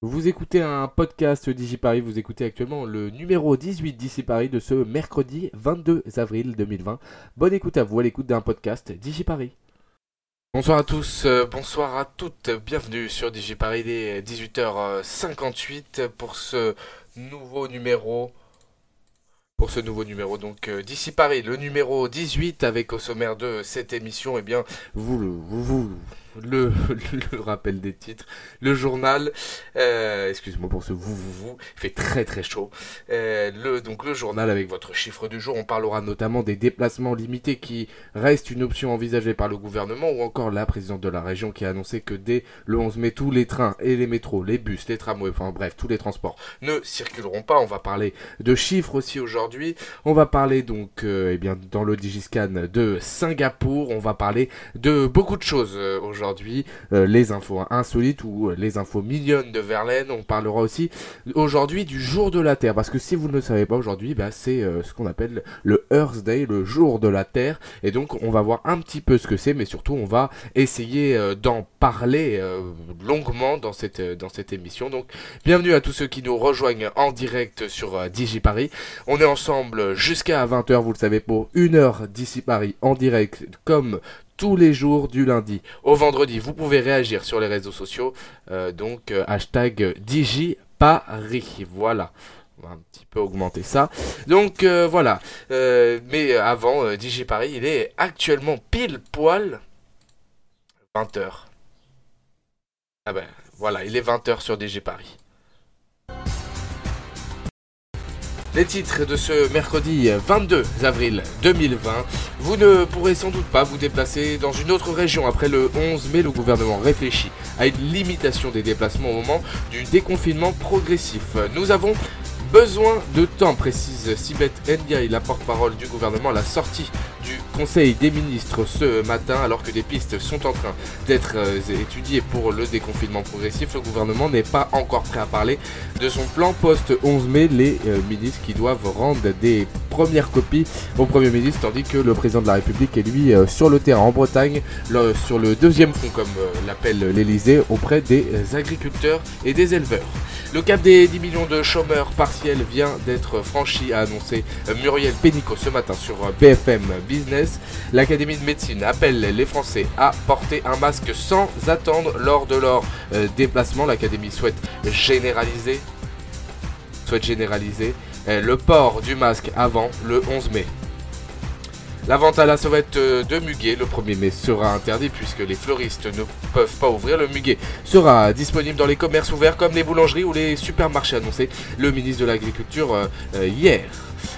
Vous écoutez un podcast DigiParis, vous écoutez actuellement le numéro 18 d'ici Paris de ce mercredi 22 avril 2020. Bonne écoute à vous à l'écoute d'un podcast DigiParis. Bonsoir à tous, euh, bonsoir à toutes, bienvenue sur DigiParis, il est 18h58 pour ce nouveau numéro. Pour ce nouveau numéro, donc euh, d'ici Paris, le numéro 18 avec au sommaire de cette émission, eh bien, vous, vous, vous, le, le, rappel des titres, le journal, euh, excuse-moi pour ce vous, vous, vous, il fait très très chaud. Euh, le, donc le journal avec votre chiffre du jour, on parlera notamment des déplacements limités qui restent une option envisagée par le gouvernement ou encore la présidente de la région qui a annoncé que dès le 11 mai, tous les trains et les métros, les bus, les tramways, enfin bref, tous les transports ne circuleront pas. On va parler de chiffres aussi aujourd'hui. On va parler donc, euh, eh bien, dans le Digiscan de Singapour. On va parler de beaucoup de choses euh, aujourd'hui aujourd'hui, euh, les infos insolites ou euh, les infos mignonnes de Verlaine. On parlera aussi aujourd'hui du jour de la Terre, parce que si vous ne le savez pas aujourd'hui, bah, c'est euh, ce qu'on appelle le Earth Day, le jour de la Terre. Et donc on va voir un petit peu ce que c'est, mais surtout on va essayer d'en parler longuement dans cette, dans cette émission. Donc bienvenue à tous ceux qui nous rejoignent en direct sur DigiParis. On est ensemble jusqu'à 20h, vous le savez, pour une heure d'ici Paris en direct, comme tous les jours du lundi au vendredi. Vous pouvez réagir sur les réseaux sociaux. Euh, donc euh, hashtag DigiParis. Voilà. On va un petit peu augmenter ça. Donc euh, voilà. mais avant, DigiParis, il est actuellement pile poil 20h. Ah ben voilà, il est 20h sur DigiParis. Les titres de ce mercredi 22 avril 2020. Vous ne pourrez sans doute pas vous déplacer dans une autre région. Après le 11 mai, le gouvernement réfléchit à une limitation des déplacements au moment du déconfinement progressif. Nous avons besoin de temps, précise Sibeth Ndiaye, la porte-parole du gouvernement, à la sortie du Conseil des ministres ce matin, alors que des pistes sont en train d'être euh, étudiées pour le déconfinement progressif. Le gouvernement n'est pas encore prêt à parler de son plan post-11 mai. Les euh, ministres qui doivent rendre des premières copies au Premier ministre, tandis que le président de la République est lui euh, sur le terrain en Bretagne, sur le deuxième front, comme l'appelle l'Elysée, auprès des agriculteurs et des éleveurs. Le cap des 10 millions de chômeurs partiels vient d'être franchi, a annoncé Muriel Pénicaud ce matin sur BFM Business. L'Académie de médecine appelle les Français à porter un masque sans attendre lors de leur euh, déplacement. L'Académie souhaite généraliser, euh, le port du masque avant le 11 mai. La vente à la sauvette euh, de muguet le 1er mai sera interdite puisque les fleuristes ne peuvent pas ouvrir. Le muguet sera disponible dans les commerces ouverts comme les boulangeries ou les supermarchés, annoncé le ministre de l'Agriculture hier.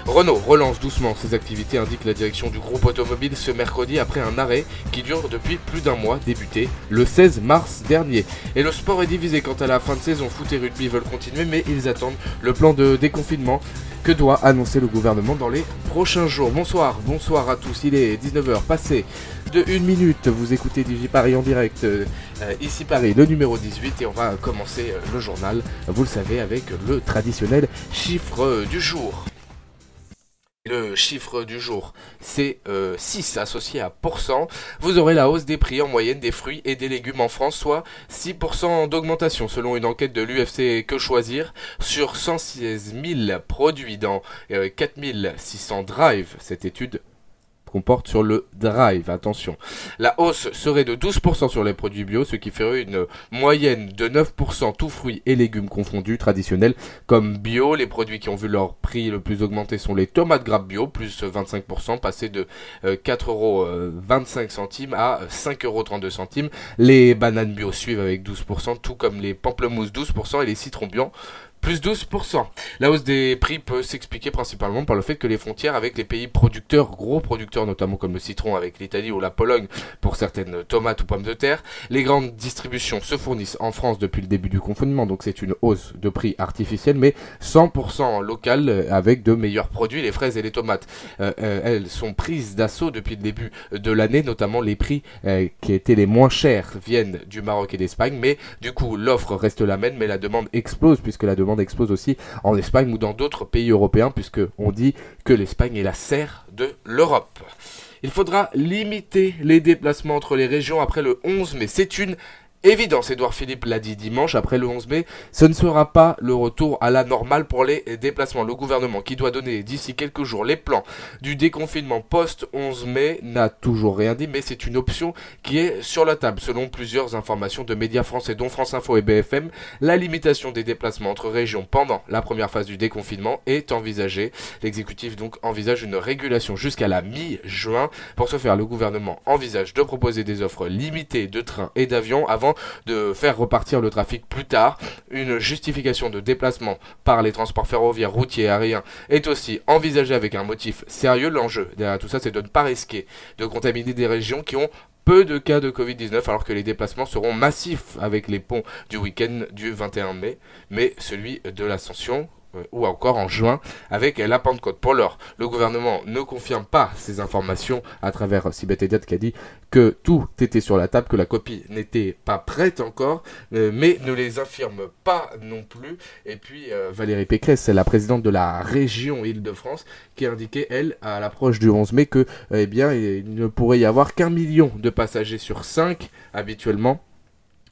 Renault relance doucement ses activités, indique la direction du groupe automobile ce mercredi après un arrêt qui dure depuis plus d'un mois, débuté le 16 mars dernier. Et le sport est divisé quant à la fin de saison. Foot et rugby veulent continuer, mais ils attendent le plan de déconfinement que doit annoncer le gouvernement dans les prochains jours. Bonsoir, bonsoir à tous, il est 19h passé de 1 minute, vous écoutez Digi Paris en direct, euh, ici Paris, le numéro 18, et on va commencer euh, le journal, vous le savez, avec le traditionnel chiffre euh, du jour. Le chiffre du jour, c'est 6 associé à pourcent. Vous aurez la hausse des prix en moyenne des fruits et des légumes en France, soit 6% d'augmentation selon une enquête de l'UFC Que Choisir sur 116 000 produits dans 4600 drives. Cette étude qu'on porte sur le drive. Attention. La hausse serait de 12% sur les produits bio, ce qui ferait une moyenne de 9% tous fruits et légumes confondus traditionnels comme bio. Les produits qui ont vu leur prix le plus augmenter sont les tomates grappes bio, plus 25%, passé de 4,25€ centimes à 5,32€ centimes. Les bananes bio suivent avec 12%, tout comme les pamplemousses 12% et les citrons bio plus 12%. La hausse des prix peut s'expliquer principalement par le fait que les frontières avec les pays producteurs, gros producteurs notamment comme le citron avec l'Italie ou la Pologne pour certaines tomates ou pommes de terre, les grandes distributions se fournissent en France depuis le début du confinement, donc c'est une hausse de prix artificielle mais 100% locale avec de meilleurs produits, les fraises et les tomates. Euh, euh, elles sont prises d'assaut depuis le début de l'année, notamment les prix euh, qui étaient les moins chers viennent du Maroc et d'Espagne, mais du coup l'offre reste la même mais la demande explose puisque la demande explose aussi en Espagne ou dans d'autres pays européens, puisque on dit que l'Espagne est la serre de l'Europe. Il faudra limiter les déplacements entre les régions après le 11 mais C'est une évidence. Edouard Philippe l'a dit dimanche, après le 11 mai, ce ne sera pas le retour à la normale pour les déplacements. Le gouvernement qui doit donner d'ici quelques jours les plans du déconfinement post-11 mai n'a toujours rien dit, mais c'est une option qui est sur la table. Selon plusieurs informations de médias français, dont France Info et BFM, la limitation des déplacements entre régions pendant la première phase du déconfinement est envisagée. L'exécutif donc envisage une régulation jusqu'à la mi-juin. Pour ce faire, le gouvernement envisage de proposer des offres limitées de trains et d'avions avant de faire repartir le trafic plus tard. Une justification de déplacement par les transports ferroviaires, routiers et aériens est aussi envisagée avec un motif sérieux. L'enjeu derrière tout ça, c'est de ne pas risquer de contaminer des régions qui ont peu de cas de Covid-19 alors que les déplacements seront massifs avec les ponts du week-end du 21 mai, mais celui de l'ascension ou encore en juin avec la Pentecôte. Pour l'heure, le gouvernement ne confirme pas ces informations à travers Sibeth Ediat qui a dit que tout était sur la table, que la copie n'était pas prête encore, euh, mais ne les affirme pas non plus. Et puis euh, Valérie Pécresse, la présidente de la région Île-de-France, qui a indiqué, elle, à l'approche du 11 mai, que eh bien, il ne pourrait y avoir qu'un million de passagers sur cinq habituellement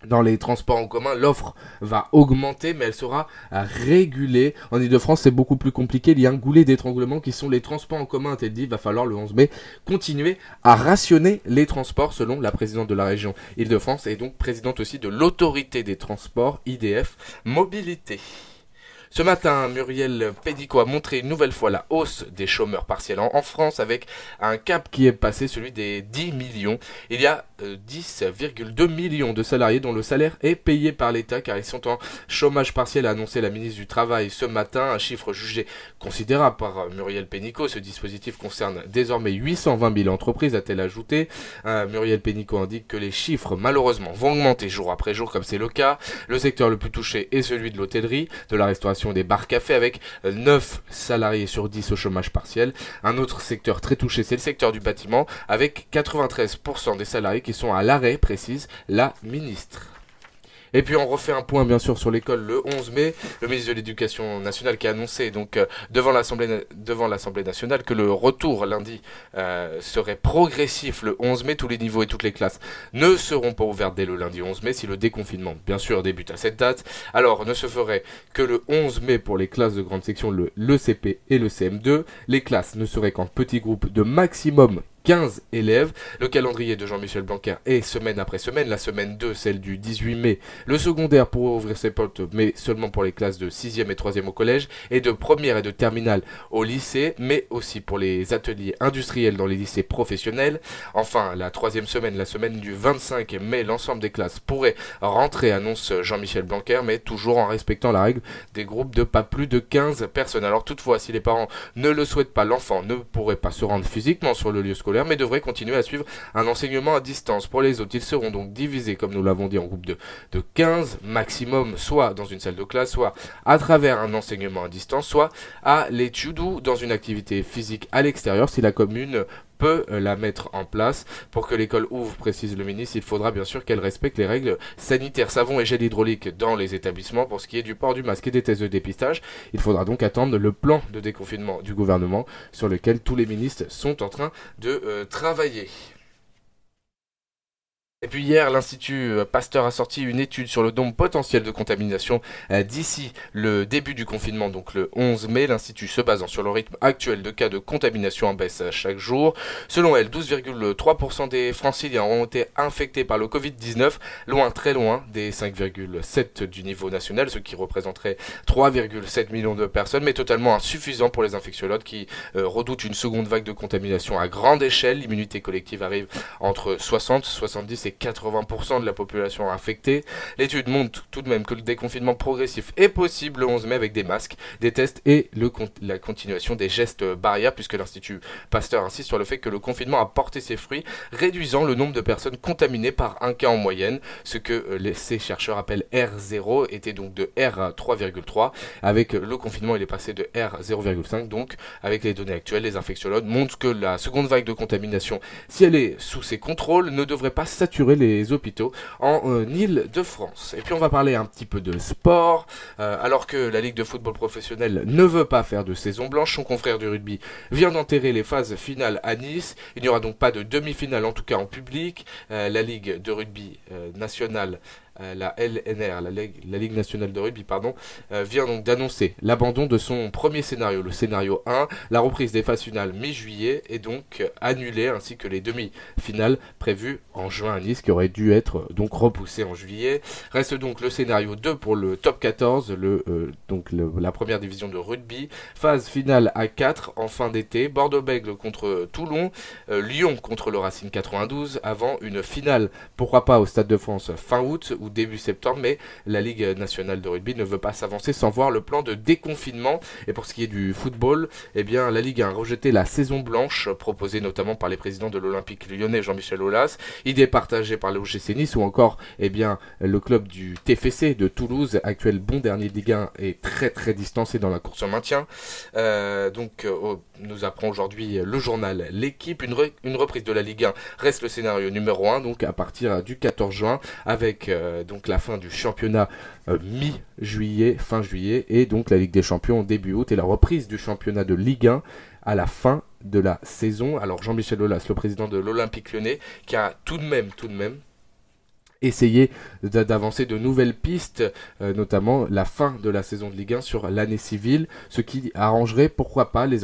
dans les transports en commun, l'offre va augmenter, mais elle sera régulée. En Ile-de-France, c'est beaucoup plus compliqué. Il y a un goulet d'étranglement qui sont les transports en commun. Elle dit, il va falloir le 11 mai continuer à rationner les transports selon la présidente de la région Ile-de-France et donc présidente aussi de l'autorité des transports IDF Mobilité. Ce matin, Muriel Pédico a montré une nouvelle fois la hausse des chômeurs partiels en, France avec un cap qui est passé, celui des 10 millions. Il y a 10,2 euh, millions de salariés dont le salaire est payé par l'État car ils sont en chômage partiel, a annoncé la ministre du Travail ce matin, un chiffre jugé considérable par euh, Muriel Pénicaud. Ce dispositif concerne désormais 820 000 entreprises, a-t-elle ajouté. Euh, Muriel Pénicaud indique que les chiffres malheureusement vont augmenter jour après jour comme c'est le cas. Le secteur le plus touché est celui de l'hôtellerie, de la restauration des bars cafés avec 9 salariés sur 10 au chômage partiel. Un autre secteur très touché c'est le secteur du bâtiment avec 93% des salariés qui sont à l'arrêt, précise la ministre. Et puis on refait un point bien sûr sur l'école le 11 mai, le ministre de l'Éducation nationale qui a annoncé donc euh, devant l'Assemblée devant l'Assemblée nationale que le retour lundi euh, serait progressif le 11 mai, tous les niveaux et toutes les classes ne seront pas ouvertes dès le lundi 11 mai si le déconfinement bien sûr débute à cette date. Alors ne se ferait que le 11 mai pour les classes de grande section le CP et le CM2, les classes ne seraient qu'en petits groupes de maximum 15 élèves. Le calendrier de Jean-Michel Blanquer est semaine après semaine. La semaine 2, celle du 18 mai. Le secondaire pourrait ouvrir ses portes, mais seulement pour les classes de 6e et 3e au collège, et de première et de terminale au lycée, mais aussi pour les ateliers industriels dans les lycées professionnels. Enfin, la troisième semaine, la semaine du 25 mai, l'ensemble des classes pourrait rentrer, annonce Jean-Michel Blanquer, mais toujours en respectant la règle des groupes de pas plus de 15 personnes. Alors toutefois, si les parents ne le souhaitent pas, l'enfant ne pourrait pas se rendre physiquement sur le lieu scolaire mais devraient continuer à suivre un enseignement à distance. Pour les autres, ils seront donc divisés, comme nous l'avons dit, en groupes de, de 15 maximum, soit dans une salle de classe, soit à travers un enseignement à distance, soit à l'étude ou dans une activité physique à l'extérieur si la commune peut euh, la mettre en place. Pour que l'école ouvre, précise le ministre, il faudra bien sûr qu'elle respecte les règles sanitaires, savon et gel hydraulique dans les établissements. Pour ce qui est du port du masque et des tests de dépistage, il faudra donc attendre le plan de déconfinement du gouvernement sur lequel tous les ministres sont en train de euh, travailler. Et puis hier, l'Institut euh, Pasteur a sorti une étude sur le nombre potentiel de contamination euh, d'ici le début du confinement, donc le 11 mai. L'Institut se basant sur le rythme actuel de cas de contamination en baisse chaque jour. Selon elle, 12,3% des franciliens ont été infectés par le Covid-19, loin, très loin des 5,7 du niveau national, ce qui représenterait 3,7 millions de personnes, mais totalement insuffisant pour les infectiologues qui euh, redoutent une seconde vague de contamination à grande échelle. L'immunité collective arrive entre 60, 70 et 80% de la population infectée. L'étude montre tout de même que le déconfinement progressif est possible le 11 mai avec des masques, des tests et la continuation des gestes barrières, puisque l'Institut Pasteur insiste sur le fait que le confinement a porté ses fruits, réduisant le nombre de personnes contaminées par un cas en moyenne, ce que euh, ces chercheurs appellent R0 était donc de R3,3. Avec le confinement, il est passé de R0,5. Donc, avec les données actuelles, les infectiologues montrent que la seconde vague de contamination, si elle est sous ses contrôles, ne devrait pas saturer les hôpitaux en euh, Île-de-France. Et puis on va parler un petit peu de sport. alors que la Ligue de football professionnel ne veut pas faire de saison blanche, son confrère du rugby vient d'enterrer les phases finales à Nice. Il n'y aura donc pas de demi-finale, en tout cas en public. la Ligue de rugby nationale euh, la LNR, la Ligue, nationale de rugby, pardon, euh, vient donc d'annoncer l'abandon de son premier scénario, le scénario 1. La reprise des phases finales mi-juillet est donc annulée, ainsi que les demi-finales prévues en juin à Nice, qui auraient dû être donc repoussées en juillet. Reste donc le scénario 2 pour le top 14, le, euh, donc la première division de rugby. Phase finale à 4 en fin d'été. Bordeaux-Bègle contre Toulon, Lyon contre le Racing 92, avant une finale, pourquoi pas au Stade de France fin août, début septembre, mais la Ligue nationale de rugby ne veut pas s'avancer sans voir le plan de déconfinement. Et pour ce qui est du football, eh bien, la Ligue a rejeté la saison blanche proposée notamment par les présidents de l'Olympique lyonnais Jean-Michel Aulas, idée partagée par le OGC Nice ou encore eh bien, le club du TFC de Toulouse, actuel bon dernier de Ligue 1 est très très distancé dans la course au maintien. Euh, donc, euh, nous apprend aujourd'hui le journal L'équipe. Une, une, reprise de la Ligue 1 reste le scénario numéro 1, donc à partir du 14 juin, avec euh, donc la fin du championnat euh, mi-juillet, fin juillet, et donc la Ligue des Champions début août, et la reprise du championnat de Ligue 1 à la fin de la saison. Alors Jean-Michel Aulas, le président de l'Olympique lyonnais, qui a tout de même, tout de même, essayer d'avancer de nouvelles pistes, euh, notamment la fin de la saison de Ligue 1 sur l'année civile, ce qui arrangerait pourquoi pas les,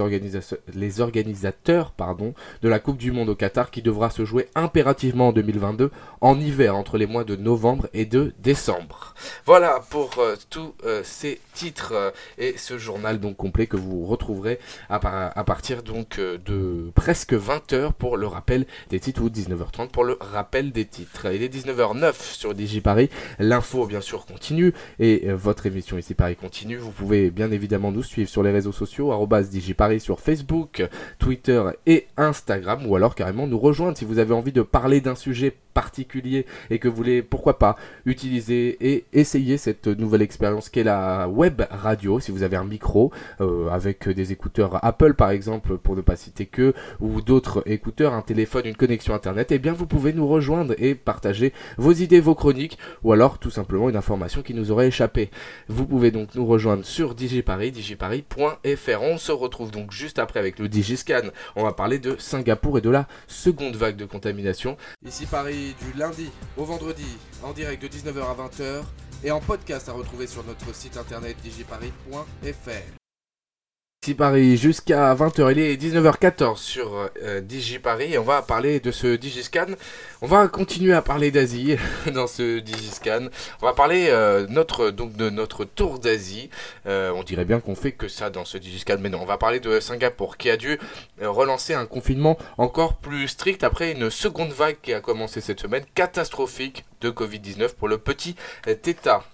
les organisateurs pardon, de la Coupe du Monde au Qatar qui devra se jouer impérativement en 2022 en hiver entre les mois de novembre et de décembre. Voilà pour euh, tous euh, ces titres et ce journal donc complet que vous retrouverez à, partir donc de presque 20h pour le rappel des titres ou 19h30 pour le rappel des titres. Il est 19h09 sur DigiParis. L'info, bien sûr, continue et euh, votre émission ici Paris continue. Vous pouvez bien évidemment nous suivre sur les réseaux sociaux, DigiParis sur Facebook, Twitter et Instagram, ou alors carrément nous rejoindre si vous avez envie de parler d'un sujet particulier et que vous voulez, pourquoi pas, utiliser et essayer cette nouvelle expérience qu'est la web radio, si vous avez un micro euh, avec des écouteurs Apple par exemple, pour ne pas citer que, ou d'autres écouteurs, un téléphone, une connexion internet, et eh bien vous pouvez nous rejoindre et partager vos idées, vos chroniques, ou alors tout simplement une information qui nous aurait échappé. Vous pouvez donc nous rejoindre sur DigiParis, digiparis.fr. On se retrouve donc juste après avec le DigiScan. On va parler de Singapour et de la seconde vague de contamination. Ici Paris du lundi au vendredi en direct de 19h à 20h et en podcast à retrouver sur notre site internet digiparis.fr. Paris jusqu'à 20h. Il est 19h14 sur euh, DigiParis on va parler de ce DigiScan. On va continuer à parler d'Asie dans ce DigiScan. On va parler euh, de notre tour d'Asie. Euh, on dirait bien qu'on fait que ça dans ce DigiScan, mais non. On va parler de Singapour qui a dû relancer un confinement encore plus strict après une seconde vague qui a commencé cette semaine catastrophique de Covid-19 pour le petit État.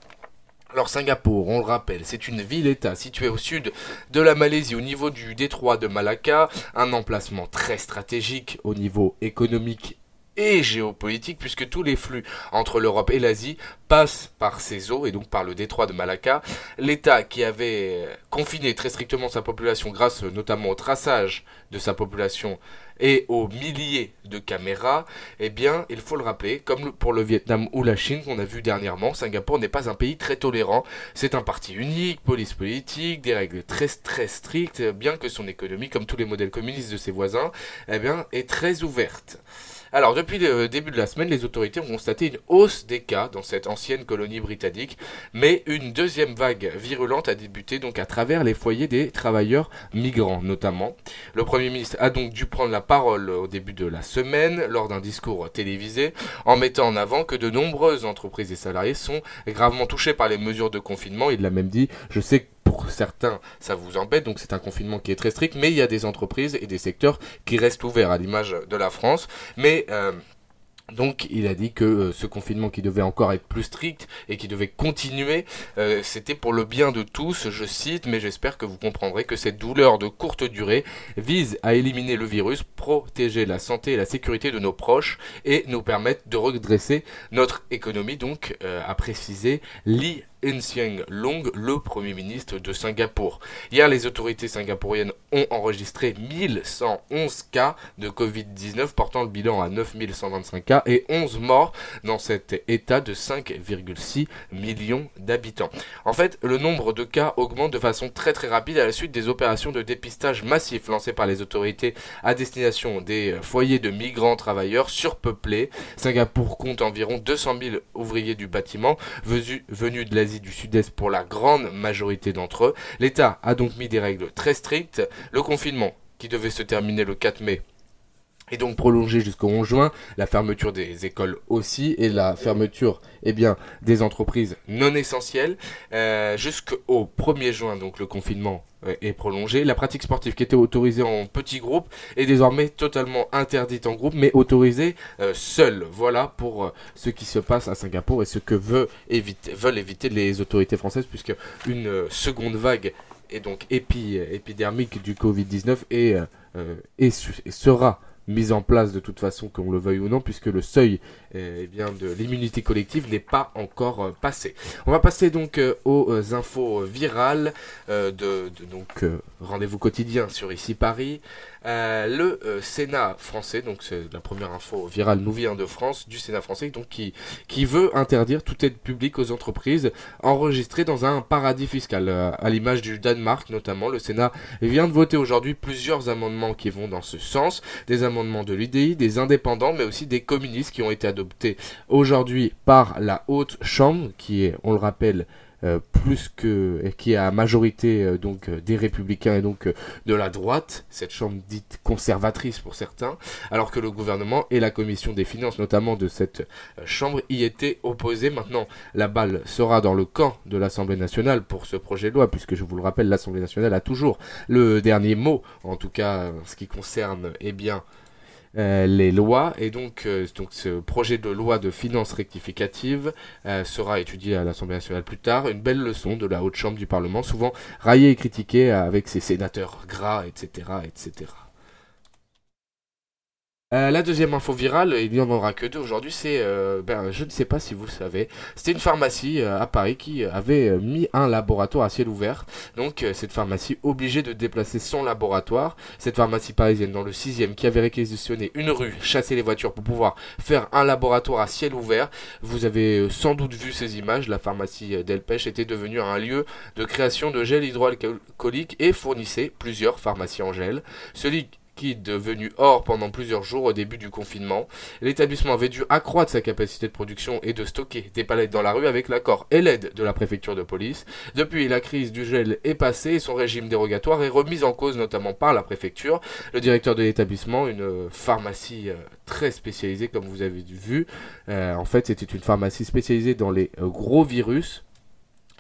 Alors Singapour, on le rappelle, c'est une ville-État située au sud de la Malaisie, au niveau du détroit de Malacca, un emplacement très stratégique au niveau économique et géopolitique puisque tous les flux entre l'Europe et l'Asie passent par ces eaux et donc par le détroit de Malacca. L'État qui avait confiné très strictement sa population grâce notamment au traçage de sa population et aux milliers de caméras, eh bien, il faut le rappeler, comme pour le Vietnam ou la Chine qu'on a vu dernièrement, Singapour n'est pas un pays très tolérant. C'est un parti unique, police politique, des règles très très strictes, bien que son économie, comme tous les modèles communistes de ses voisins, eh bien, est très ouverte. Alors, depuis le début de la semaine, les autorités ont constaté une hausse des cas dans cette ancienne colonie britannique, mais une deuxième vague virulente a débuté donc à travers les foyers des travailleurs migrants notamment. Le Premier ministre a donc dû prendre la parole au début de la semaine lors d'un discours télévisé en mettant en avant que de nombreuses entreprises et salariés sont gravement touchés par les mesures de confinement. Il l'a même dit, je sais que pour certains, ça vous embête, donc c'est un confinement qui est très strict, mais il y a des entreprises et des secteurs qui restent ouverts à l'image de la France. Mais euh, donc il a dit que euh, ce confinement qui devait encore être plus strict et qui devait continuer, euh, c'était pour le bien de tous, je cite, mais j'espère que vous comprendrez que cette douleur de courte durée vise à éliminer le virus, protéger la santé et la sécurité de nos proches et nous permettre de redresser notre économie, donc a précisé Hsien Long, le Premier ministre de Singapour. Hier, les autorités singapouriennes ont enregistré 1111 cas de Covid-19, portant le bilan à 9125 cas et 11 morts dans cet état de 5,6 millions d'habitants. En fait, le nombre de cas augmente de façon très très rapide à la suite des opérations de dépistage massif lancées par les autorités à destination des foyers de migrants travailleurs surpeuplés. Singapour compte environ 200 000 ouvriers du bâtiment venus de l'Asie du Sud-Est pour la grande majorité d'entre eux. L'État a donc mis des règles très strictes. Le confinement, qui devait se terminer le 4 mai, est donc prolongé jusqu'au 11 juin, la fermeture des écoles aussi, et la fermeture eh bien, des entreprises non essentielles. Euh, jusqu'au 1er juin, donc le confinement euh, est prolongé. La pratique sportive qui était autorisée en petits groupes est désormais totalement interdite en groupe, mais autorisée euh, seule. Voilà pour ce qui se passe à Singapour et ce que veulent éviter les autorités françaises, puisque une seconde vague est donc épidermique du Covid-19 et, et sera mise en place de toute façon, qu'on le veuille ou non, puisque le seuil eh bien, de l'immunité collective n'est pas encore euh, passé. On va passer donc euh, aux euh, infos virales de, donc rendez-vous quotidien sur ici Paris. Le Sénat français, donc c'est la première info virale nous vient de France, du Sénat français, donc qui, qui veut interdire toute aide publique aux entreprises enregistrées dans un paradis fiscal, à l'image du Danemark notamment. Le Sénat vient de voter aujourd'hui plusieurs amendements qui vont dans ce sens, des amendements de l'UDI, des indépendants, mais aussi des communistes qui ont été adoptés aujourd'hui par la haute chambre, qui est, on le rappelle, euh, plus que qui est à majorité euh, donc euh, des républicains et donc de la droite, cette chambre dite conservatrice pour certains, alors que le gouvernement et la commission des finances notamment de cette chambre y étaient opposés. Maintenant, la balle sera dans le camp de l'Assemblée nationale pour ce projet de loi, puisque je vous le rappelle, l'Assemblée nationale a toujours le dernier mot, en tout cas ce qui concerne eh bien euh, les lois et donc, euh, donc ce projet de loi de finances rectificative euh, sera étudié à l'Assemblée nationale plus tard. Une belle leçon de la haute chambre du Parlement, souvent raillée et critiquée avec ses sénateurs gras, etc., etc. Euh, la deuxième info virale, il n'y en aura que deux aujourd'hui, c'est, euh, ben, je ne sais pas si vous le savez, c'était une pharmacie euh, à Paris qui avait mis un laboratoire à ciel ouvert. Donc cette pharmacie obligée de déplacer son laboratoire. Cette pharmacie parisienne dans le 6 qui avait réquisitionné une rue, chassé les voitures pour pouvoir faire un laboratoire à ciel ouvert. Vous avez sans doute vu ces images, la pharmacie Delpech était devenue un lieu de création de gel hydroalcoolique et fournissait plusieurs pharmacies en gel. Devenu or pendant plusieurs jours au début du confinement. L'établissement avait dû accroître sa capacité de production et de stocker des palettes dans la rue avec l'accord et l'aide de la préfecture de police. Depuis, la crise du gel est passée et son régime dérogatoire est remis en cause notamment par la préfecture. Le directeur de l'établissement, une pharmacie euh, très spécialisée comme vous avez vu, euh, en fait c'était une pharmacie spécialisée dans les euh, gros virus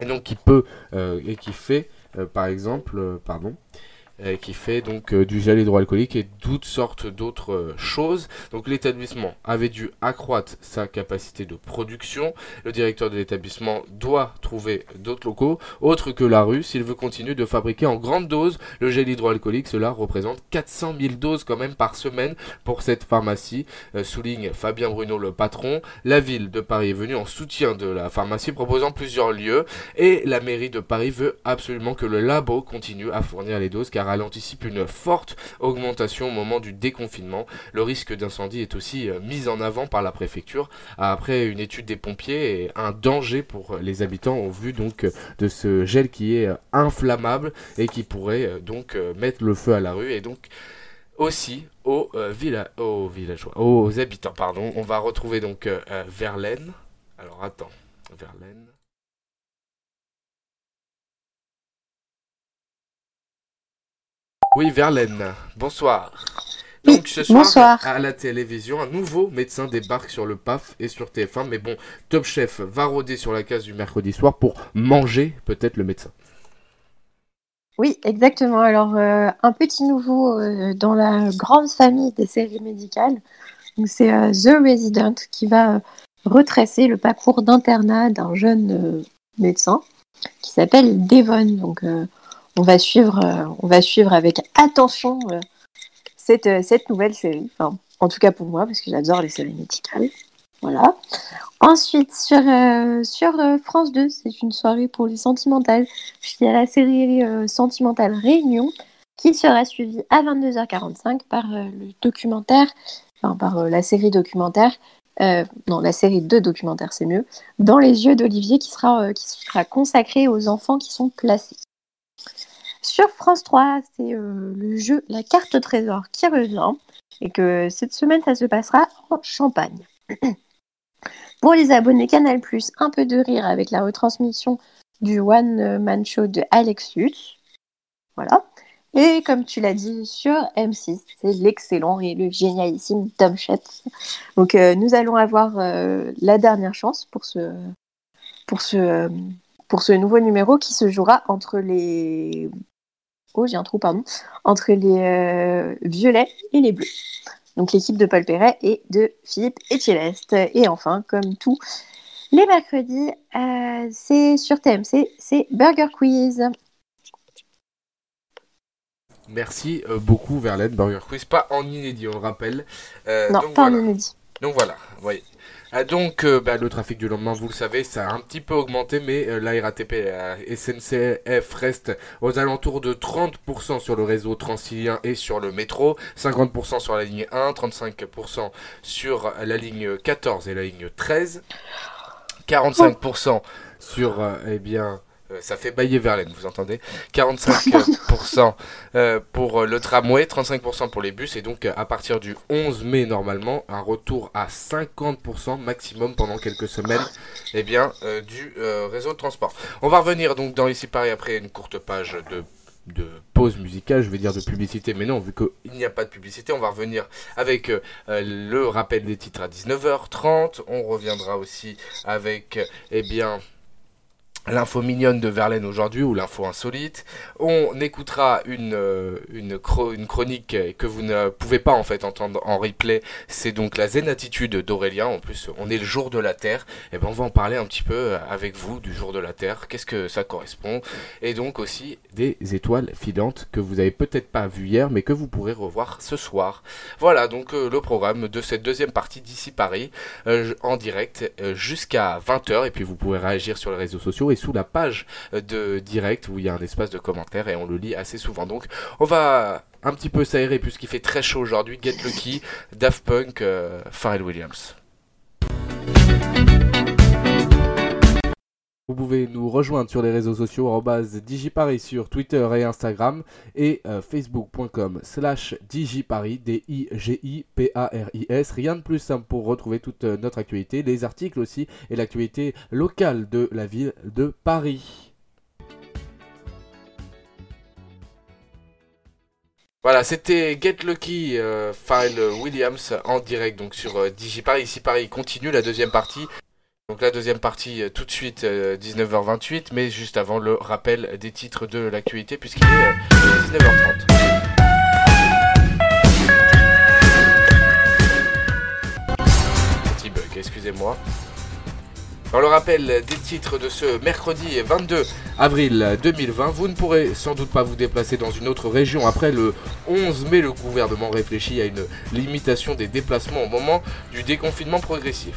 et donc qui peut et qui fait par exemple, pardon, qui fait donc euh, du gel hydroalcoolique et toutes sortes d'autres euh, choses. Donc l'établissement avait dû accroître sa capacité de production. Le directeur de l'établissement doit trouver d'autres locaux, autres que la rue, s'il veut continuer de fabriquer en grande dose le gel hydroalcoolique. Cela représente 400 000 doses quand même par semaine pour cette pharmacie, souligne Fabien Bruno, le patron. La ville de Paris est venue en soutien de la pharmacie, proposant plusieurs lieux, et la mairie de Paris veut absolument que le labo continue à fournir les doses, car elle anticipe une forte augmentation au moment du déconfinement. Le risque d'incendie est aussi euh, mis en avant par la préfecture après une étude des pompiers et un danger pour les habitants au vu donc de ce gel qui est euh, inflammable et qui pourrait euh, donc mettre le feu à la rue et donc aussi aux, aux villageois, aux habitants, pardon. On va retrouver donc Verlaine. Alors attends, Verlaine. Oui, Verlaine, bonsoir. Donc ce soir, à la télévision, un nouveau médecin débarque sur le PAF et sur TF1. Mais bon, Top Chef va rôder sur la case du mercredi soir pour manger peut-être le médecin. Oui, exactement. Alors, euh, un petit nouveau euh, dans la grande famille des séries médicales. C'est euh, The Resident qui va retracer le parcours d'internat d'un jeune médecin qui s'appelle Devon. Donc, on va suivre, euh, on va suivre avec attention euh, cette, euh, cette nouvelle série. en tout cas pour moi, parce que j'adore les séries médicales. Voilà. Ensuite, sur, France 2, c'est une soirée pour les sentimentales, puisqu'il y a la série Sentimentale Réunion, qui sera suivie à 22h45 par le documentaire, enfin par la série documentaire, non, la série de documentaires, c'est mieux, Dans les yeux d'Olivier, qui sera, qui sera consacrée aux enfants qui sont placés. Sur France 3, c'est le jeu La carte trésor qui revient, et que cette semaine, ça se passera en Champagne. Pour les abonnés Canal+, un peu de rire avec la retransmission du One Man Show de Alex Lutz. Voilà. Et comme tu l'as dit sur M6, c'est l'excellent et le génialissime Tom Chat. Donc euh, nous allons avoir euh, la dernière chance pour ce, pour, ce, pour ce nouveau numéro qui se jouera entre les... Oh, j'ai un trou, pardon. Entre les euh, violets et les bleus donc l'équipe de Paul Perret et de Philippe Etchellest. Et enfin, comme tous les mercredis, euh, c'est sur TMC, c'est Burger Quiz. Merci euh, beaucoup Verlaine, Burger Quiz, pas en inédit, on le rappelle. Euh, non, pas en inédit. Donc voilà, voyez. Ah, donc, euh, bah, le trafic du lendemain, vous le savez, ça a un petit peu augmenté, mais euh, la RATP, la SNCF reste aux alentours de 30% sur le réseau transilien et sur le métro, 50% sur la ligne 1, 35% sur la ligne 14 et la ligne 13, 45% sur, euh, eh bien, euh, ça fait bailler Verlaine, vous entendez 45% euh, pour euh, le tramway, 35% pour les bus, et donc à partir du 11 mai normalement, un retour à 50% maximum pendant quelques semaines eh bien, du réseau de transport. On va revenir donc dans Ici Paris après une courte page de de pause musicale, je vais dire de publicité, mais non, vu qu'il n'y a pas de publicité, on va revenir avec le rappel des titres à 19h30. On reviendra aussi avec, eh bien, l'info mignonne de Verlaine aujourd'hui ou l'info insolite. On écoutera une, euh, une, chronique que vous ne pouvez pas en fait entendre en replay. C'est donc la zen attitude d'Aurélien. En plus, on est le jour de la Terre. Et eh ben on va en parler un petit peu avec vous du jour de la Terre. Qu'est-ce que ça correspond? Et donc aussi des étoiles filantes que vous avez peut-être pas vu hier, mais que vous pourrez revoir ce soir. Voilà donc euh, le programme de cette deuxième partie d'ici Paris euh, en direct jusqu'à 20h. Et puis vous pourrez réagir sur les réseaux sociaux et sous la page de direct où il y a un espace de commentaires et on le lit assez souvent. Donc on va un petit peu s'aérer puisqu'il fait très chaud aujourd'hui. Get Lucky, Daft Punk, euh, Pharrell Williams. Vous pouvez nous rejoindre sur les réseaux sociaux Digiparis sur Twitter et Instagram et euh, facebook.com slash Digiparis, D-I-G-I-P-A-R-I-S. Rien de plus simple pour retrouver toute euh, notre actualité, les articles aussi et l'actualité locale de la ville de Paris. Voilà, c'était Get Lucky, euh, File Williams en direct donc sur Digiparis. Ici Paris continue la deuxième partie. Donc la deuxième partie euh, tout de suite 19h28, euh, mais juste avant le rappel des titres de l'actualité puisqu'il est 19h30. Euh, Petit bug, excusez-moi. Dans le rappel des titres de ce mercredi 22 avril 2020, vous ne pourrez sans doute pas vous déplacer dans une autre région. Après le 11 mai, le gouvernement réfléchit à une limitation des déplacements au moment du déconfinement progressif.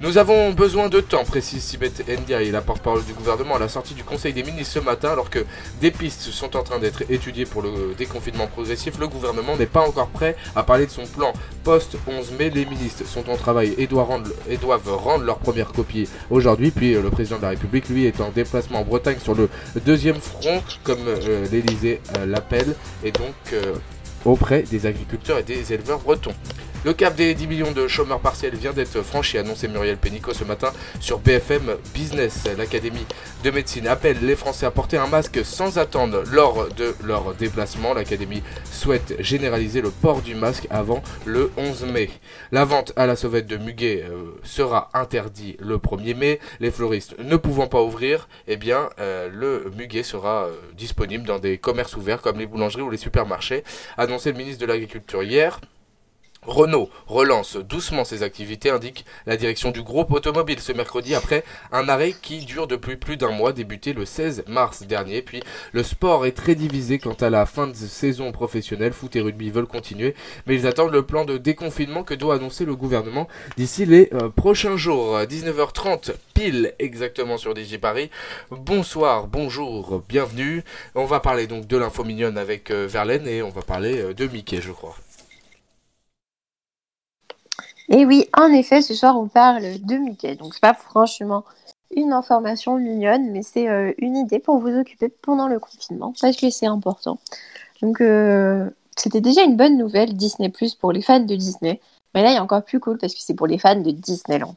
Nous avons besoin de temps, précise Sibeth Ndiaye, la porte-parole du gouvernement, à la sortie du Conseil des ministres ce matin, alors que des pistes sont en train d'être étudiées pour le déconfinement progressif. Le gouvernement n'est pas encore prêt à parler de son plan post-11 mai. Les ministres sont en travail et doivent rendre, leur première copie aujourd'hui. Puis euh, le président de la République, lui, est en déplacement en Bretagne sur le deuxième front, comme euh, l'Elysée euh, l'appelle, et donc auprès des agriculteurs et des éleveurs bretons. Le cap des 10 millions de chômeurs partiels vient d'être franchi, annonçait Muriel Pénicaud ce matin sur BFM Business. L'Académie de médecine appelle les Français à porter un masque sans attendre lors de leur déplacement. L'Académie souhaite généraliser le port du masque avant le 11 mai. La vente à la sauvette de muguet euh, sera interdite le 1er mai. Les fleuristes ne pouvant pas ouvrir, eh bien, euh, le muguet sera euh, disponible dans des commerces ouverts comme les boulangeries ou les supermarchés, annoncé le ministre de l'Agriculture hier. Renault relance doucement ses activités, indique la direction du groupe automobile ce mercredi après un arrêt qui dure depuis plus d'un mois, débuté le 16 mars dernier. Puis le sport est très divisé quant à la fin de saison professionnelle. Foot et rugby veulent continuer, mais ils attendent le plan de déconfinement que doit annoncer le gouvernement d'ici les euh, prochains jours. 19h30 pile exactement sur DJ Paris. Bonsoir, bonjour, bienvenue. On va parler donc de l'info mignonne avec euh, Verlaine et on va parler euh, de Mickey, je crois. Et oui, en effet, ce soir, on parle de Mickey. Donc, c'est pas franchement une information mignonne, mais c'est euh, une idée pour vous occuper pendant le confinement, parce que c'est important. Donc, euh, c'était déjà une bonne nouvelle, Disney Plus, pour les fans de Disney. Mais là, il y a encore plus cool, parce que c'est pour les fans de Disneyland.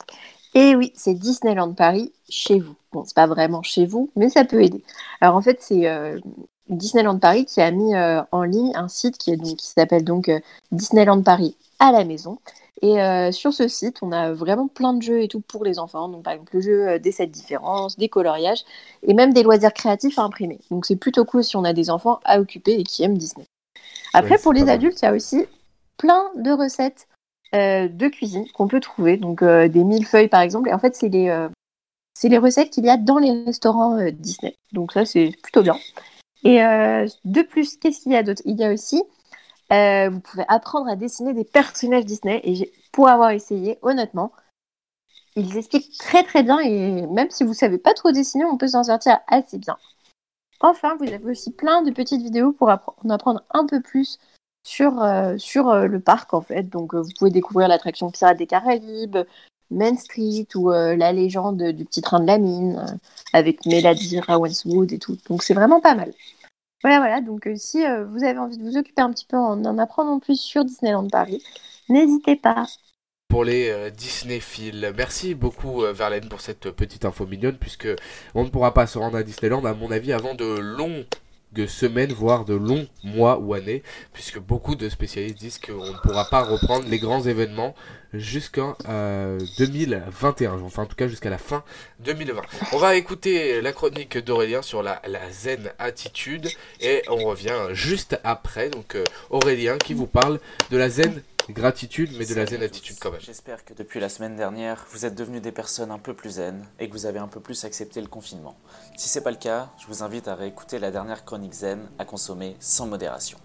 Et oui, c'est Disneyland Paris chez vous. Bon, c'est pas vraiment chez vous, mais ça peut aider. Alors, en fait, c'est euh, Disneyland Paris qui a mis en ligne un site qui, qui s'appelle donc Disneyland Paris à la maison. Et euh, sur ce site, on a vraiment plein de jeux et tout pour les enfants. Donc, par exemple, le jeu euh, des 7 différences, des coloriages et même des loisirs créatifs à imprimer. Donc, c'est plutôt cool si on a des enfants à occuper et qui aiment Disney. Après, pour les adultes, il y a aussi plein de recettes euh, de cuisine qu'on peut trouver. Donc, des millefeuilles, par exemple. Et en fait, c'est les, c'est les recettes qu'il y a dans les restaurants Disney. Donc, ça, c'est plutôt bien. Et de plus, qu'est-ce qu'il y a d'autre? Il y a aussi euh, vous pouvez apprendre à dessiner des personnages Disney. Et pour avoir essayé, honnêtement, ils expliquent très très bien. Et même si vous ne savez pas trop dessiner, on peut s'en sortir assez bien. Enfin, vous avez aussi plein de petites vidéos pour en apprendre un peu plus sur, euh, sur euh, le parc en fait. Donc vous pouvez découvrir l'attraction Pirates des Caraïbes, Main Street ou la légende du petit train de la mine avec Melody Ravenswood et tout. Donc c'est vraiment pas mal. Voilà, voilà. Donc, euh, si euh, vous avez envie de vous occuper un petit peu en en apprenant plus sur Disneyland Paris, n'hésitez pas. Pour les euh, Disney-Fils. Merci beaucoup, Verlaine, pour cette petite info mignonne, puisque on ne pourra pas se rendre à Disneyland, à mon avis, avant de longs de semaines, voire de longs mois ou années, puisque beaucoup de spécialistes disent qu'on ne pourra pas reprendre les grands événements jusqu'en 2021, euh, enfin en tout cas jusqu'à la fin 2020. On va écouter la chronique d'Aurélien sur la, zen attitude et on revient juste après. Donc euh, Aurélien qui vous parle de la zen gratitude, mais de la zen attitude quand même. J'espère que depuis la semaine dernière, vous êtes devenus des personnes un peu plus zen et que vous avez un peu plus accepté le confinement. Si c'est pas le cas, je vous invite à réécouter la dernière chronique zen à consommer sans modération.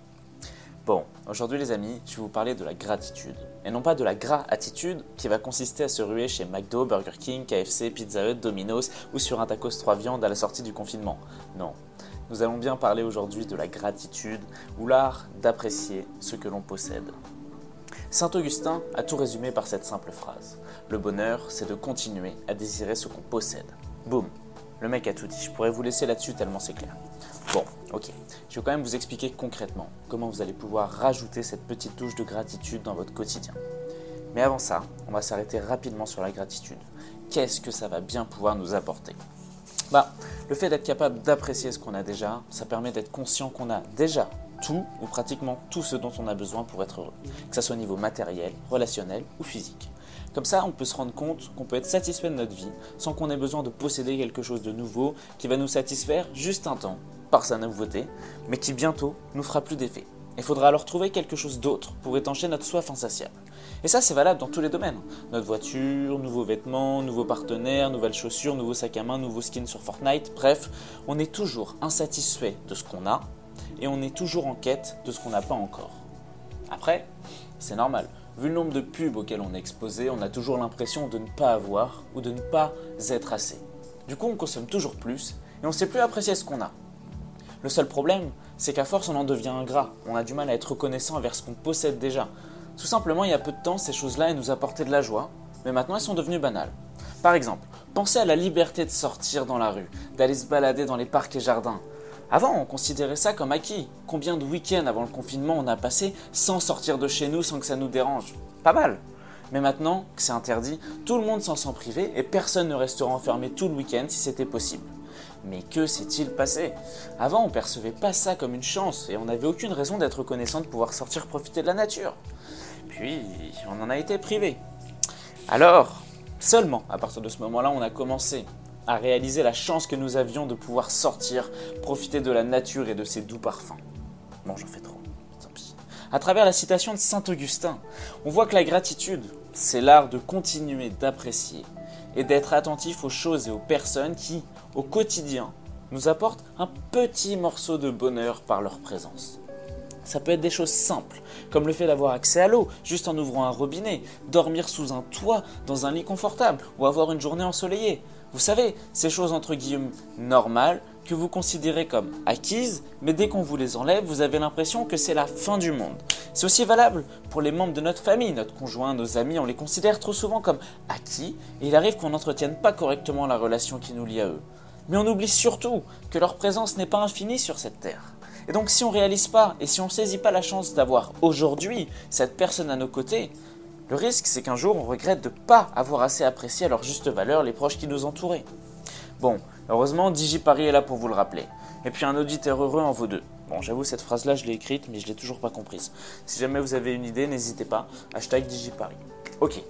Bon, aujourd'hui les amis, je vais vous parler de la gratitude. Et non pas de la gras-attitude qui va consister à se ruer chez McDo, Burger King, KFC, Pizza Hut, Domino's ou sur un tacos 3 viandes à la sortie du confinement. Non. Nous allons bien parler aujourd'hui de la gratitude ou l'art d'apprécier ce que l'on possède. Saint Augustin a tout résumé par cette simple phrase. Le bonheur, c'est de continuer à désirer ce qu'on possède. Boum, le mec a tout dit. Je pourrais vous laisser là-dessus tellement c'est clair. Bon, ok. Je vais quand même vous expliquer concrètement comment vous allez pouvoir rajouter cette petite touche de gratitude dans votre quotidien. Mais avant ça, on va s'arrêter rapidement sur la gratitude. Qu'est-ce que ça va bien pouvoir nous apporter? Bah, le fait d'être capable d'apprécier ce qu'on a déjà, ça permet d'être conscient qu'on a déjà tout ou pratiquement tout ce dont on a besoin pour être heureux, que ce soit au niveau matériel, relationnel ou physique. Comme ça, on peut se rendre compte qu'on peut être satisfait de notre vie sans qu'on ait besoin de posséder quelque chose de nouveau qui va nous satisfaire juste un temps par sa nouveauté, mais qui bientôt nous fera plus d'effet. Il faudra alors trouver quelque chose d'autre pour étancher notre soif insatiable. Et ça, c'est valable dans tous les domaines. Notre voiture, nouveaux vêtements, nouveaux partenaires, nouvelles chaussures, nouveaux sacs à main, nouveaux skins sur Fortnite. Bref, on est toujours insatisfait de ce qu'on a et on est toujours en quête de ce qu'on n'a pas encore. Après, c'est normal. Vu le nombre de pubs auxquels on est exposé, on a toujours l'impression de ne pas avoir ou de ne pas être assez. Du coup, on consomme toujours plus et on ne sait plus apprécier ce qu'on a. Le seul problème, c'est qu'à force, on en devient ingrat. On a du mal à être reconnaissant envers ce qu'on possède déjà. Tout simplement, il y a peu de temps, ces choses-là, elles nous apportaient de la joie, mais maintenant, elles sont devenues banales. Par exemple, pensez à la liberté de sortir dans la rue, d'aller se balader dans les parcs et jardins, avant, on considérait ça comme acquis. Combien de week-ends avant le confinement on a passé sans sortir de chez nous, sans que ça nous dérange? Pas mal. Mais maintenant que c'est interdit, tout le monde s'en sent privé et personne ne restera enfermé tout le week-end si c'était possible. Mais que s'est-il passé? Avant, on percevait pas ça comme une chance et on n'avait aucune raison d'être reconnaissant de pouvoir sortir profiter de la nature. Puis, on en a été privé. Alors, seulement à partir de ce moment-là, on a commencé à réaliser la chance que nous avions de pouvoir sortir, profiter de la nature et de ses doux parfums. Bon, j'en fais trop, tant pis. à travers la citation de Saint Augustin. On voit que la gratitude, c'est l'art de continuer d'apprécier et d'être attentif aux choses et aux personnes qui, au quotidien, nous apportent un petit morceau de bonheur par leur présence. Ça peut être des choses simples, comme le fait d'avoir accès à l'eau, juste en ouvrant un robinet, dormir sous un toit, dans un lit confortable, ou avoir une journée ensoleillée. Vous savez, ces choses entre guillemets normales que vous considérez comme acquises, mais dès qu'on vous les enlève, vous avez l'impression que c'est la fin du monde. C'est aussi valable pour les membres de notre famille, notre conjoint, nos amis, on les considère trop souvent comme acquis, et il arrive qu'on n'entretienne pas correctement la relation qui nous lie à eux. Mais on oublie surtout que leur présence n'est pas infinie sur cette terre. Et donc si on ne réalise pas et si on ne saisit pas la chance d'avoir aujourd'hui cette personne à nos côtés, le risque c'est qu'un jour on regrette de ne pas avoir assez apprécié à leur juste valeur les proches qui nous entouraient. Bon, heureusement DigiParis est là pour vous le rappeler. Et puis un auditeur heureux en vaut deux. Bon, j'avoue, cette phrase-là, je l'ai écrite, mais je l'ai toujours pas comprise. Si jamais vous avez une idée, n'hésitez pas. Hashtag DigiParis. Ok,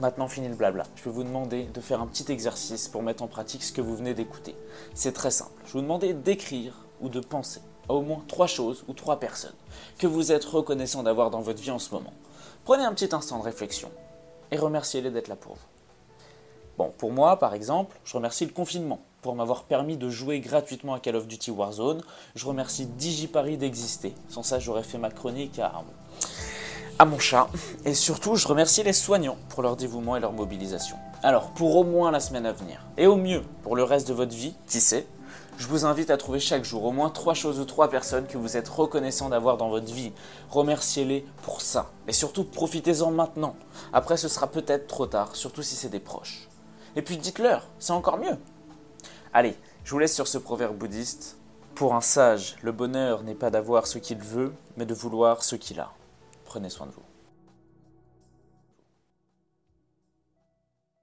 maintenant fini le blabla. Je vais vous demander de faire un petit exercice pour mettre en pratique ce que vous venez d'écouter. C'est très simple. Je vais vous demander d'écrire ou de penser au moins trois choses ou trois personnes que vous êtes reconnaissant d'avoir dans votre vie en ce moment. Prenez un petit instant de réflexion et remerciez-les d'être là pour vous. Bon, pour moi, par exemple, je remercie le confinement pour m'avoir permis de jouer gratuitement à Call of Duty Warzone. Je remercie DigiParis d'exister. Sans ça, j'aurais fait ma chronique à, à mon chat. Et surtout, je remercie les soignants pour leur dévouement et leur mobilisation. Alors, pour au moins la semaine à venir, et au mieux pour le reste de votre vie, qui sait, je vous invite à trouver chaque jour au moins trois choses ou trois personnes que vous êtes reconnaissant d'avoir dans votre vie. Remerciez-les pour ça. Et surtout, profitez-en maintenant. Après, ce sera peut-être trop tard, surtout si c'est des proches. Et puis dites-leur, c'est encore mieux. Allez, je vous laisse sur ce proverbe bouddhiste. Pour un sage, le bonheur n'est pas d'avoir ce qu'il veut, mais de vouloir ce qu'il a. Prenez soin de vous.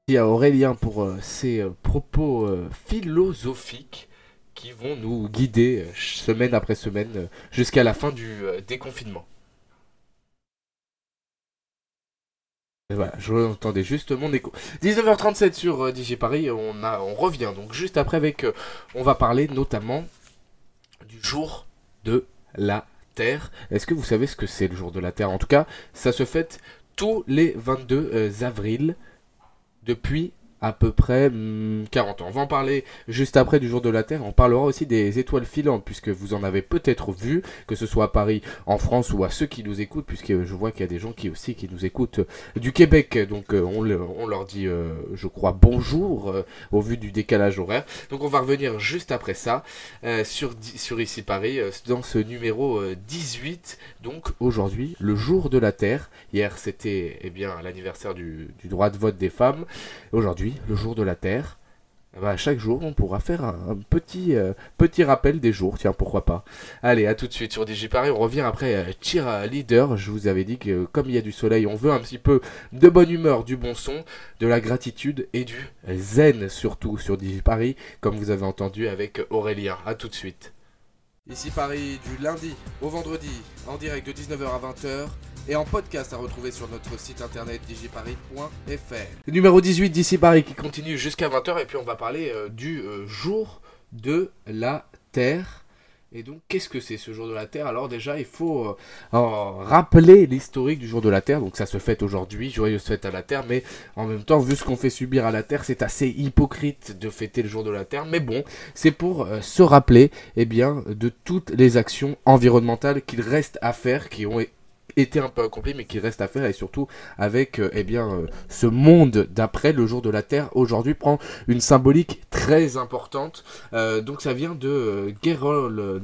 Merci à Aurélien pour euh, ses euh, propos euh, philosophiques qui vont nous guider semaine après semaine jusqu'à la fin du déconfinement. Voilà, entendais juste mon écho. 19h37 sur euh, DigiParis, on, on revient donc juste après avec. on va parler notamment du jour de la Terre. Est-ce que vous savez ce que c'est le jour de la Terre? En tout cas, ça se fête tous les 22 euh, avril depuis à peu près hum, 40 ans. On va en parler juste après du jour de la Terre. On parlera aussi des étoiles filantes, puisque vous en avez peut-être vu, que ce soit à Paris, en France ou à ceux qui nous écoutent, puisque je vois qu'il y a des gens qui aussi qui nous écoutent euh, du Québec. Donc euh, on, on leur dit, euh, je crois, bonjour au vu du décalage horaire. Donc on va revenir juste après ça sur, ici Paris, dans ce numéro euh, 18. Donc aujourd'hui, le jour de la Terre. Hier c'était eh bien l'anniversaire du droit de vote des femmes. Aujourd'hui, le jour de la Terre. Ben, chaque jour, on pourra faire un, euh, petit rappel des jours, tiens, pourquoi pas. Allez, à tout de suite sur DigiParis, on revient après euh, Cheer Leader. Je vous avais dit que comme il y a du soleil, on veut un petit peu de bonne humeur, du bon son, de la gratitude et du zen surtout sur DigiParis, comme vous avez entendu avec Aurélien. À tout de suite. Ici Paris, du lundi au vendredi, en direct de 19h à 20h et en podcast à retrouver sur notre site internet digiparis.fr. Numéro 18 d'ici Paris qui continue jusqu'à 20h et puis on va parler euh, du euh, jour de la Terre. Et donc qu'est-ce que c'est ce jour de la Terre? Alors déjà il faut euh, rappeler l'historique du jour de la Terre. Donc ça se fête aujourd'hui, joyeuse fête à la Terre, mais en même temps vu ce qu'on fait subir à la Terre, c'est assez hypocrite de fêter le jour de la Terre. Mais bon, c'est pour se rappeler eh bien, de toutes les actions environnementales qu'il reste à faire, qui ont été un peu accomplies, mais qu'il reste à faire, et surtout avec euh, eh bien, euh, ce monde d'après le jour de la Terre, aujourd'hui prend une symbolique très importante. Euh, donc ça vient de Gerald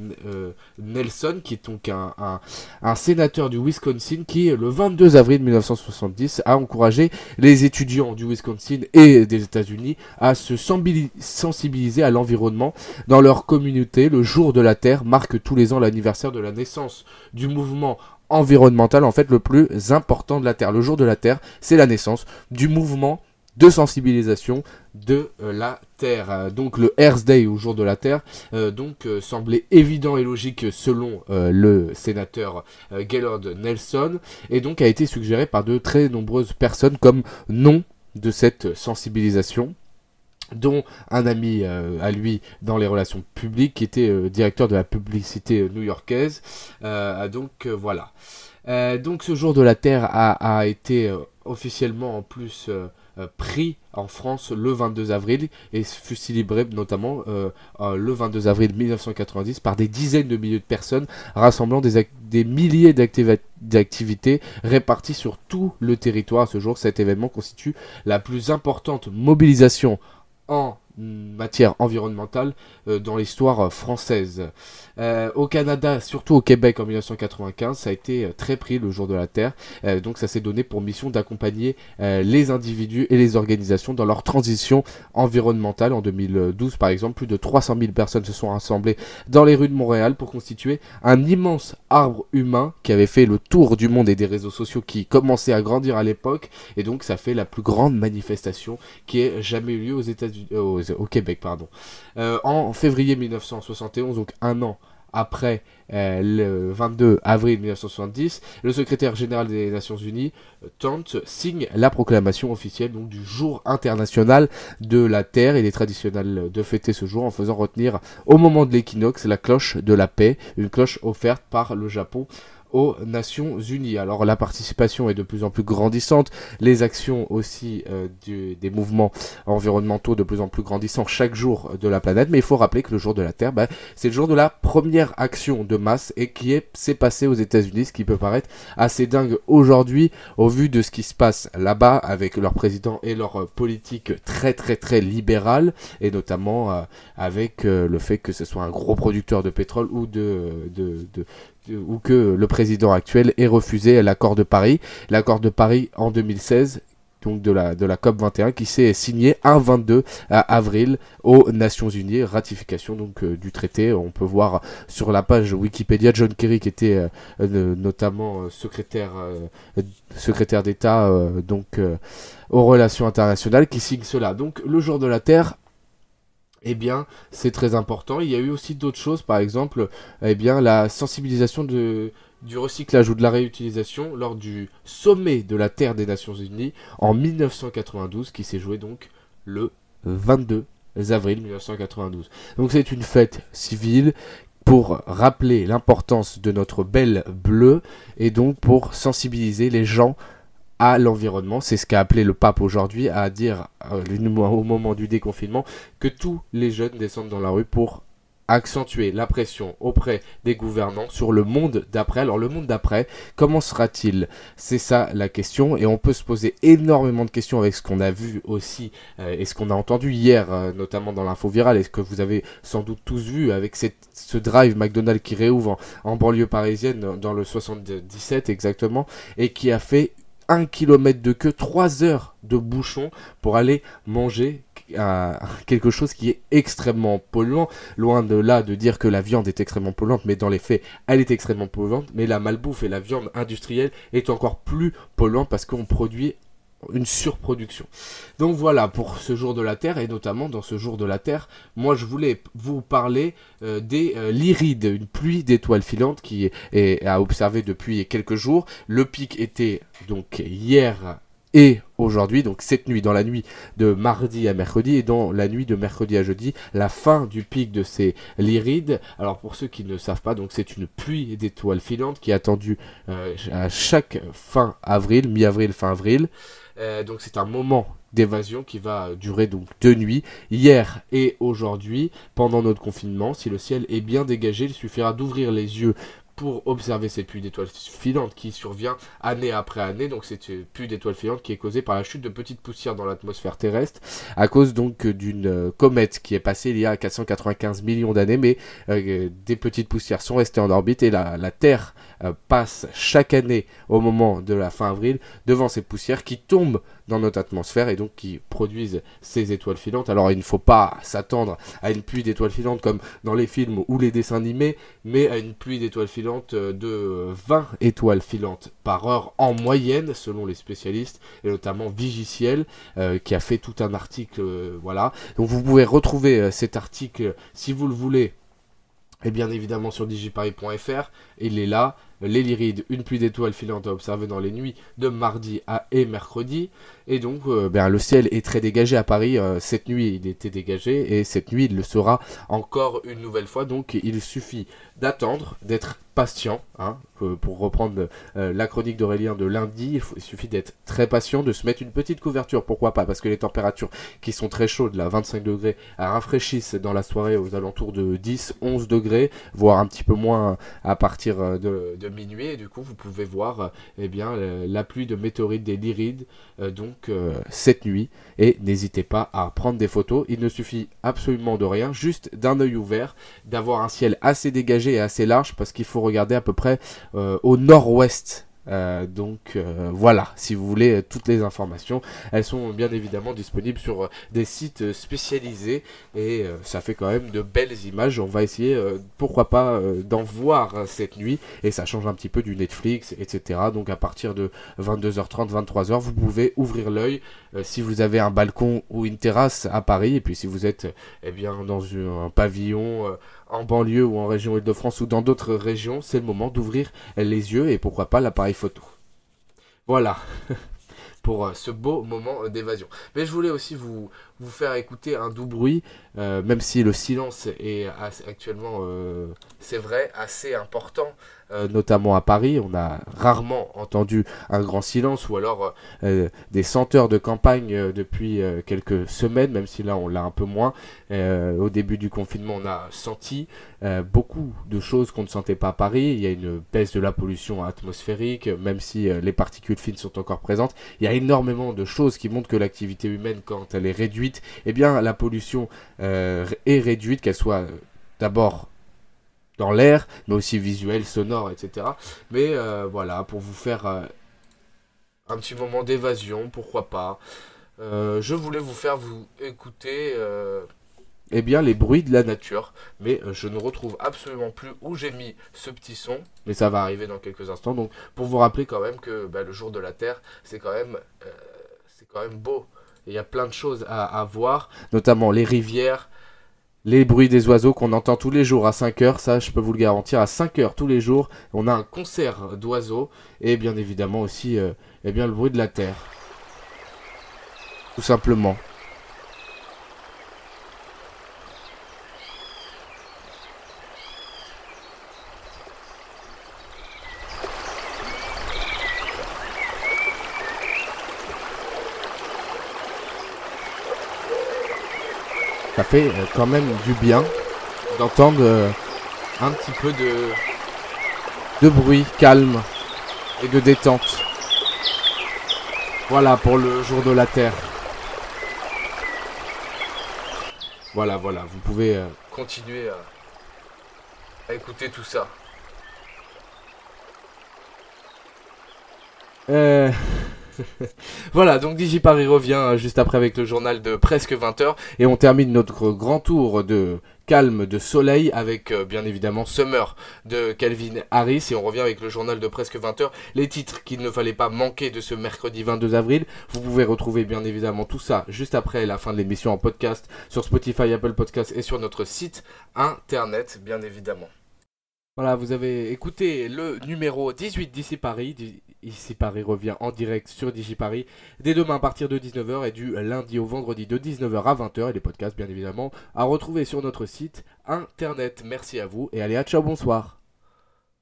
Nelson, qui est donc un, un, un sénateur du Wisconsin, qui le 22 avril 1970 a encouragé les étudiants du Wisconsin et des États-Unis à se sensibiliser à l'environnement dans leur communauté. Le jour de la Terre marque tous les ans l'anniversaire de la naissance du mouvement environnemental en fait le plus important de la Terre. Le jour de la Terre, c'est la naissance du mouvement de sensibilisation de euh, la Terre. Euh, donc le Earth Day au jour de la Terre euh, donc semblait évident et logique selon le sénateur Gaylord Nelson et donc a été suggéré par de très nombreuses personnes comme nom de cette sensibilisation. Dont un ami à lui dans les relations publiques qui était directeur de la publicité new-yorkaise. donc voilà. donc ce jour de la Terre a, été officiellement en plus euh, pris en France le 22 avril et fut célébré notamment euh, euh, le 22 avril 1990 par des dizaines de milliers de personnes rassemblant des, des milliers d'activités réparties sur tout le territoire. Ce jour, cet événement constitue la plus importante mobilisation en matière environnementale euh, dans l'histoire euh, française. Euh, au Canada, surtout au Québec en 1995, ça a été très pris le jour de la Terre. donc ça s'est donné pour mission d'accompagner les individus et les organisations dans leur transition environnementale. En 2012, par exemple, plus de 300 000 personnes se sont rassemblées dans les rues de Montréal pour constituer un immense arbre humain qui avait fait le tour du monde et des réseaux sociaux qui commençaient à grandir à l'époque. Et donc ça fait la plus grande manifestation qui ait jamais eu lieu aux États-Unis, au Québec, pardon. Euh, en février 1971, donc un an après euh, le 22 avril 1970, le secrétaire général des Nations Unies, euh, Tante, signe la proclamation officielle du jour international de la Terre. Il est traditionnel de fêter ce jour en faisant retenir au moment de l'équinoxe la cloche de la paix, une cloche offerte par le Japon aux Nations Unies. Alors la participation est de plus en plus grandissante, les actions aussi euh, des mouvements environnementaux de plus en plus grandissants chaque jour de la planète, mais il faut rappeler que le jour de la Terre, bah, c'est le jour de la première action de masse et qui est s'est passé aux États-Unis, ce qui peut paraître assez dingue aujourd'hui au vu de ce qui se passe là-bas avec leur président et leur politique très très très libérale et notamment euh, avec euh, le fait que ce soit un gros producteur de pétrole ou de, de, de, ou que le président actuel ait refusé l'accord de Paris. L'accord de Paris en 2016 donc de la, de la COP 21 qui s'est signé un 22 avril aux Nations Unies, ratification donc euh, du traité. On peut voir sur la page Wikipédia John Kerry qui était euh, notamment euh, secrétaire secrétaire d'État donc aux relations internationales qui signe cela. Donc le jour de la Terre eh bien, c'est très important. Il y a eu aussi d'autres choses, par exemple, eh bien, la sensibilisation du recyclage ou de la réutilisation lors du sommet de la Terre des Nations Unies en 1992, qui s'est joué donc le 22 avril 1992. Donc c'est une fête civile pour rappeler l'importance de notre belle bleue et donc pour sensibiliser les gens à l'environnement. C'est ce qu'a appelé le pape aujourd'hui à dire euh, au moment du déconfinement que tous les jeunes descendent dans la rue pour accentuer la pression auprès des gouvernants sur le monde d'après. Alors le monde d'après, comment sera-t-il? C'est ça la question et on peut se poser énormément de questions avec ce qu'on a vu aussi euh, et ce qu'on a entendu hier, euh, notamment dans l'info virale et ce que vous avez sans doute tous vu avec cette, ce drive McDonald's qui réouvre en banlieue parisienne dans le 77 exactement et qui a fait 1 km de queue, 3 heures de bouchon pour aller manger quelque chose qui est extrêmement polluant. Loin de là de dire que la viande est extrêmement polluante, mais dans les faits, elle est extrêmement polluante. Mais la malbouffe et la viande industrielle est encore plus polluante parce qu'on produit une surproduction. Donc voilà pour ce jour de la Terre et notamment dans ce jour de la Terre, moi je voulais vous parler euh, des euh, lyrides, une pluie d'étoiles filantes qui est, à observer depuis quelques jours. Le pic était donc hier et aujourd'hui, donc cette nuit, dans la nuit de mardi à mercredi et dans la nuit de mercredi à jeudi, la fin du pic de ces lyrides. Alors pour ceux qui ne savent pas, donc c'est une pluie d'étoiles filantes qui est attendue euh, à chaque fin avril, mi-avril, fin avril. Euh, donc c'est un moment d'évasion qui va durer donc deux nuits, hier et aujourd'hui, pendant notre confinement. Si le ciel est bien dégagé, il suffira d'ouvrir les yeux pour observer cette pluie d'étoiles filantes qui survient année après année. Donc c'est une pluie d'étoiles filantes qui est causée par la chute de petites poussières dans l'atmosphère terrestre à cause donc d'une euh, comète qui est passée il y a 495 millions d'années, mais euh, des petites poussières sont restées en orbite et la, la Terre euh, passe chaque année au moment de la fin avril devant ces poussières qui tombent dans notre atmosphère et donc qui produisent ces étoiles filantes. Alors il ne faut pas s'attendre à une pluie d'étoiles filantes comme dans les films ou les dessins animés, mais à une pluie d'étoiles filantes de 20 étoiles filantes par heure en moyenne selon les spécialistes et notamment Vigiciel euh, qui a fait tout un article euh, voilà. Donc vous pouvez retrouver cet article si vous le voulez et bien évidemment sur digiparis.fr, il est là les Lyrides, une pluie d'étoiles filante à observer dans les nuits de mardi à et mercredi. Et donc, euh, ben, le ciel est très dégagé à Paris. Euh, cette nuit, il était dégagé et cette nuit, il le sera encore une nouvelle fois. Donc, il suffit d'attendre, d'être patient, hein, pour reprendre euh, la chronique d'Aurélien de lundi, il, suffit d'être très patient, de se mettre une petite couverture, pourquoi pas, parce que les températures qui sont très chaudes, là, 25 degrés, rafraîchissent dans la soirée aux alentours de 10, 11 degrés, voire un petit peu moins à partir euh, de, minuit, et du coup vous pouvez voir euh, eh bien, la pluie de météorites des Lyrides, donc cette nuit, et n'hésitez pas à prendre des photos, il ne suffit absolument de rien, juste d'un œil ouvert, d'avoir un ciel assez dégagé et assez large, parce qu'il faut regarder à peu près euh, au nord-ouest euh, donc euh, voilà, si vous voulez toutes les informations, elles sont bien évidemment disponibles sur des sites spécialisés et ça fait quand même de belles images. On va essayer, pourquoi pas, d'en voir cette nuit et ça change un petit peu du Netflix, etc. Donc à partir de 22h30, 23h, vous pouvez ouvrir l'œil si vous avez un balcon ou une terrasse à Paris et puis si vous êtes eh bien dans un pavillon en banlieue ou en région Île-de-France ou dans d'autres régions, c'est le moment d'ouvrir les yeux et pourquoi pas l'appareil photo. Voilà pour euh, ce beau moment euh, d'évasion. Mais je voulais aussi vous, vous faire écouter un doux bruit, euh, même si le silence est actuellement, c'est vrai, assez important euh, notamment à Paris. On a rarement entendu un grand silence ou alors euh, des senteurs de campagne euh, depuis quelques semaines, même si là on l'a un peu moins. au début du confinement, on a senti beaucoup de choses qu'on ne sentait pas à Paris. Il y a une baisse de la pollution atmosphérique, même si les particules fines sont encore présentes. Il y a énormément de choses qui montrent que l'activité humaine, quand elle est réduite, eh bien la pollution est réduite, qu'elle soit d'abord dans l'air, mais aussi visuel, sonore, etc. Mais euh, voilà, pour vous faire euh, un petit moment d'évasion, pourquoi pas. Euh, je voulais vous faire vous écouter eh bien, les bruits de la nature, mais je ne retrouve absolument plus où j'ai mis ce petit son, mais ça va arriver dans quelques instants. Donc, pour vous rappeler quand même que bah, le jour de la Terre, c'est quand même beau. Il y a plein de choses à, voir, notamment les rivières, les bruits des oiseaux qu'on entend tous les jours à 5 heures, ça je peux vous le garantir, à 5 heures tous les jours, on a un concert d'oiseaux et bien évidemment aussi euh, eh bien, le bruit de la terre. Tout simplement. Fait euh, quand même du bien d'entendre euh, un petit peu de, bruit calme et de détente. Voilà pour le jour de la Terre. Voilà, voilà, vous pouvez euh, continuer à, écouter tout ça. voilà, donc DigiParis revient juste après avec le journal de presque 20h et on termine notre grand tour de calme, de soleil avec euh, bien évidemment Summer de Calvin Harris et on revient avec le journal de presque 20h, les titres qu'il ne fallait pas manquer de ce mercredi 22 avril. Vous pouvez retrouver bien évidemment tout ça juste après la fin de l'émission en podcast sur Spotify, Apple Podcast et sur notre site internet bien évidemment. Voilà, vous avez écouté le numéro 18 d'ici Paris. Ici Paris revient en direct sur DigiParis dès demain à partir de 19h et du lundi au vendredi de 19h à 20h et les podcasts bien évidemment à retrouver sur notre site internet. Merci à vous et allez à ciao bonsoir.